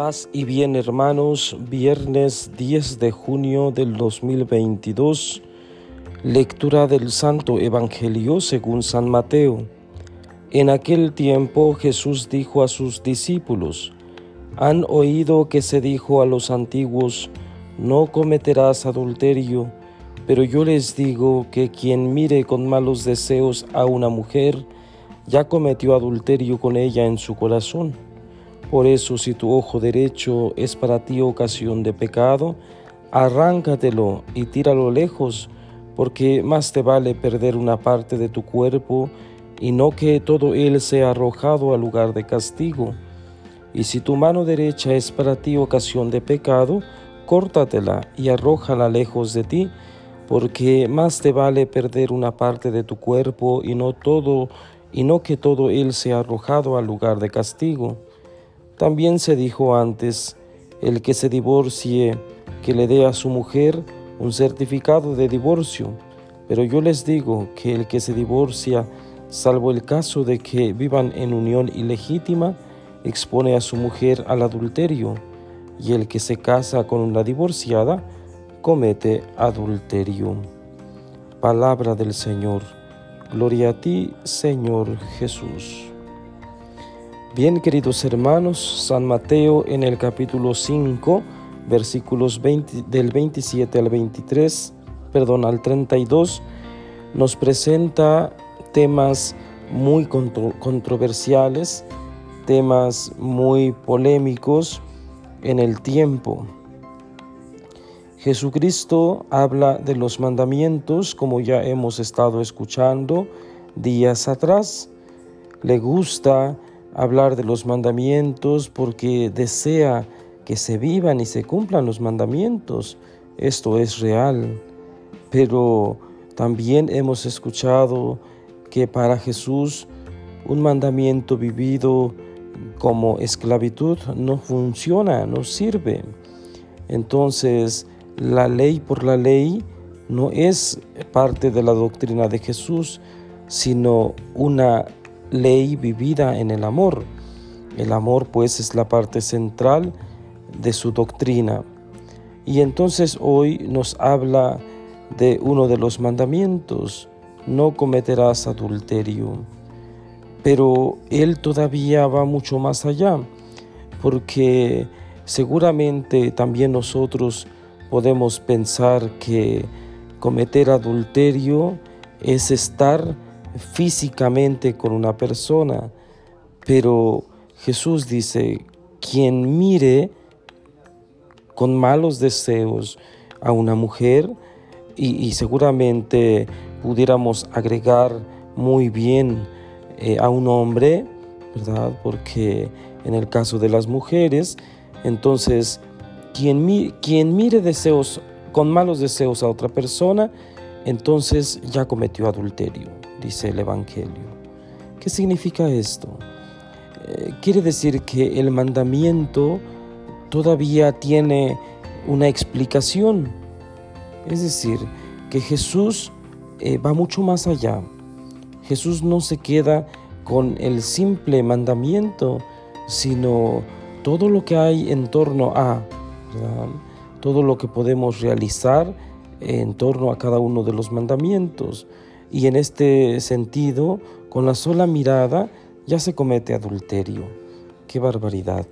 Paz y bien hermanos, viernes 10 de junio del 2022, lectura del Santo Evangelio según San Mateo. En aquel tiempo Jesús dijo a sus discípulos, han oído que se dijo a los antiguos, no cometerás adulterio, pero yo les digo que quien mire con malos deseos a una mujer, ya cometió adulterio con ella en su corazón. Por eso si tu ojo derecho es para ti ocasión de pecado, arráncatelo y tíralo lejos, porque más te vale perder una parte de tu cuerpo y no que todo él sea arrojado al lugar de castigo. Y si tu mano derecha es para ti ocasión de pecado, córtatela y arrójala lejos de ti, porque más te vale perder una parte de tu cuerpo y no todo y no que todo él sea arrojado al lugar de castigo. También se dijo antes, el que se divorcie, que le dé a su mujer un certificado de divorcio. Pero yo les digo que el que se divorcia, salvo el caso de que vivan en unión ilegítima, expone a su mujer al adulterio, y el que se casa con una divorciada, comete adulterio. Palabra del Señor. Gloria a ti, Señor Jesús. Bien, queridos hermanos, San Mateo en el capítulo 5, versículos del 27 al 23, perdón, al 32, nos presenta temas muy controversiales, temas muy polémicos en el tiempo. Jesucristo habla de los mandamientos como ya hemos estado escuchando días atrás. Le gusta hablar de los mandamientos porque desea que se vivan y se cumplan los mandamientos. Esto es real. Pero también hemos escuchado que para Jesús un mandamiento vivido como esclavitud no funciona, no sirve. Entonces, la ley por la ley no es parte de la doctrina de Jesús, sino una ley vivida en el amor. El amor pues es la parte central de su doctrina. Y entonces hoy nos habla de uno de los mandamientos, no cometerás adulterio. Pero él todavía va mucho más allá, porque seguramente también nosotros podemos pensar que cometer adulterio es estar físicamente con una persona, pero Jesús dice, quien mire con malos deseos a una mujer, y, seguramente pudiéramos agregar muy bien eh, a un hombre, ¿verdad? Porque en el caso de las mujeres, entonces quien, quien mire deseos con malos deseos a otra persona, entonces ya cometió adulterio, dice el Evangelio. ¿Qué significa esto? Eh, quiere decir que el mandamiento todavía tiene una explicación. Es decir, que Jesús eh, va mucho más allá. Jesús no se queda con el simple mandamiento, sino todo lo que hay en torno a todo lo que podemos realizar en torno a cada uno de los mandamientos. Y en este sentido, con la sola mirada ya se comete adulterio. ¡Qué barbaridad!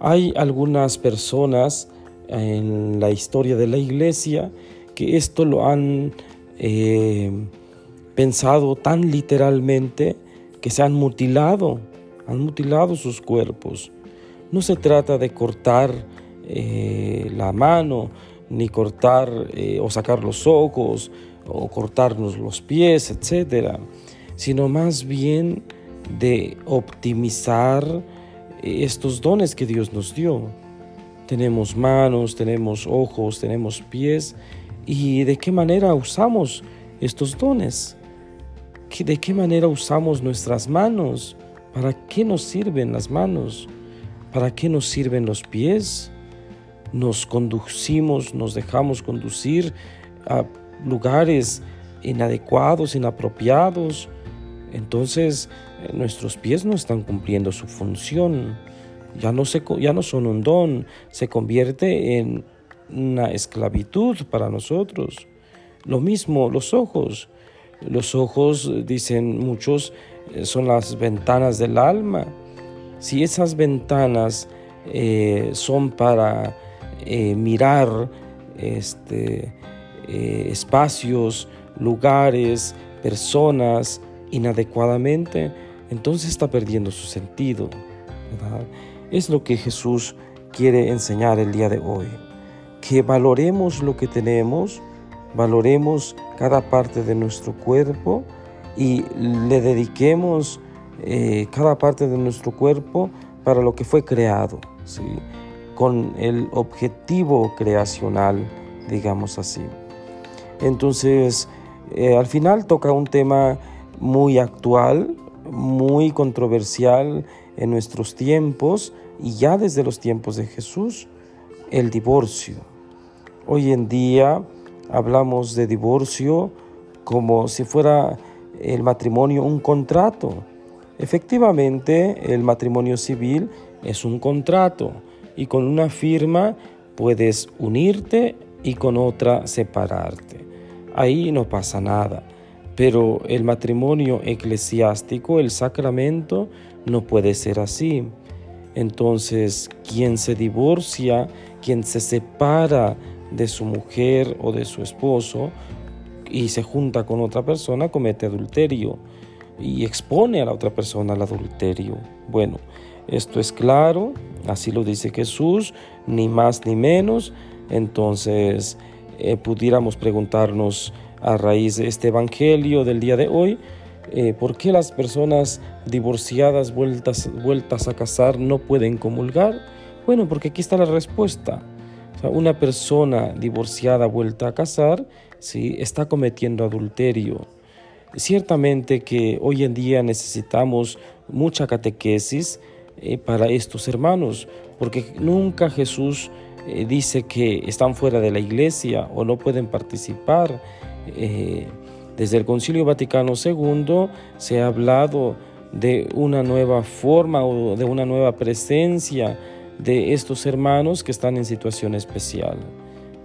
Hay algunas personas en la historia de la iglesia que esto lo han eh, pensado tan literalmente que se han mutilado, han mutilado sus cuerpos. No se trata de cortar eh, la mano, ni cortar eh, o sacar los ojos o cortarnos los pies, etcétera, sino más bien de optimizar eh, estos dones que Dios nos dio. Tenemos manos, tenemos ojos, tenemos pies, y de qué manera usamos estos dones. ¿De qué manera usamos nuestras manos? ¿Para qué nos sirven las manos? ¿Para qué nos sirven los pies? nos conducimos, nos dejamos conducir a lugares inadecuados, inapropiados, entonces eh, nuestros pies no están cumpliendo su función. ya no, se, ya no son un don, se convierte en una esclavitud para nosotros. Lo mismo los ojos. Los ojos, dicen muchos, eh, son las ventanas del alma. Si esas ventanas eh, son para eh, mirar este, espacios, lugares, personas inadecuadamente, entonces está perdiendo su sentido. Es lo que Jesús quiere enseñar el día de hoy. Que valoremos lo que tenemos, valoremos cada parte de nuestro cuerpo y le dediquemos eh, cada parte de nuestro cuerpo para lo que fue creado, ¿sí? con el objetivo creacional, digamos así. Entonces, eh, al final toca un tema muy actual, muy controversial en nuestros tiempos y ya desde los tiempos de Jesús, el divorcio. Hoy en día hablamos de divorcio como si fuera el matrimonio un contrato. Efectivamente, el matrimonio civil es un contrato y con una firma puedes unirte y con otra separarte. Ahí no pasa nada. Pero el matrimonio eclesiástico, el sacramento, no puede ser así. Entonces, quien se divorcia, quien se separa de su mujer o de su esposo y se junta con otra persona, comete adulterio y expone a la otra persona al adulterio. Bueno, esto es claro, así lo dice Jesús, ni más ni menos. Entonces, eh, pudiéramos preguntarnos, a raíz de este Evangelio del día de hoy, eh, ¿por qué las personas divorciadas vueltas, a casar no pueden comulgar? Bueno, porque aquí está la respuesta. una persona divorciada vuelta a casar ¿sí? está cometiendo adulterio. Ciertamente que hoy en día necesitamos mucha catequesis eh, para estos hermanos, porque nunca Jesús eh, dice que están fuera de la iglesia o no pueden participar eh, desde el Concilio Vaticano II se ha hablado de una nueva forma o de una nueva presencia de estos hermanos que están en situación especial,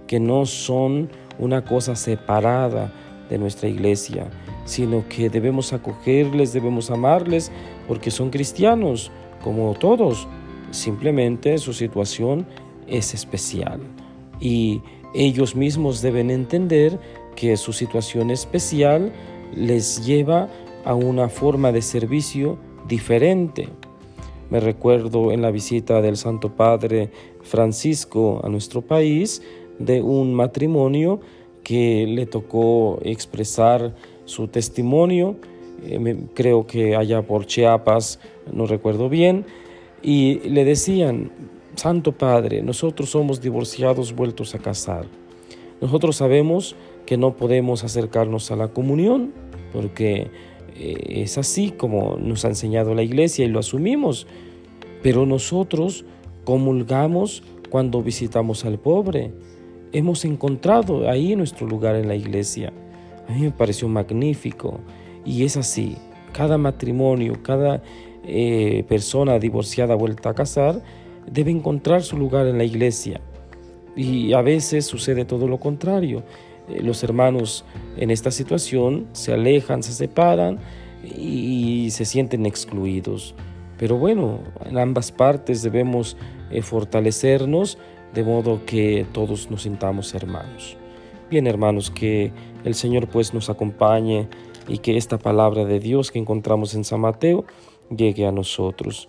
que no son una cosa separada de nuestra iglesia, sino que debemos acogerles, debemos amarles, porque son cristianos, como todos. Simplemente su situación es especial. Y ellos mismos deben entender que su situación especial les lleva a una forma de servicio diferente. Me recuerdo en la visita del Santo Padre Francisco a nuestro país de un matrimonio que le tocó expresar su testimonio, eh, creo que allá por Chiapas, no recuerdo bien, y le decían, Santo Padre, nosotros somos divorciados vueltos a casar. Nosotros sabemos que no podemos acercarnos a la comunión, porque eh, es así como nos ha enseñado la iglesia y lo asumimos. Pero nosotros comulgamos cuando visitamos al pobre. Hemos encontrado ahí nuestro lugar en la iglesia. A mí me pareció magnífico. Y es así. Cada matrimonio, cada eh, persona divorciada vuelta a casar, debe encontrar su lugar en la iglesia. Y a veces sucede todo lo contrario. Eh, los hermanos en esta situación se alejan, se separan y se sienten excluidos. Pero bueno, en ambas partes debemos eh, fortalecernos de modo que todos nos sintamos hermanos. Bien hermanos, que el Señor pues nos acompañe y que esta palabra de Dios que encontramos en San Mateo llegue a nosotros.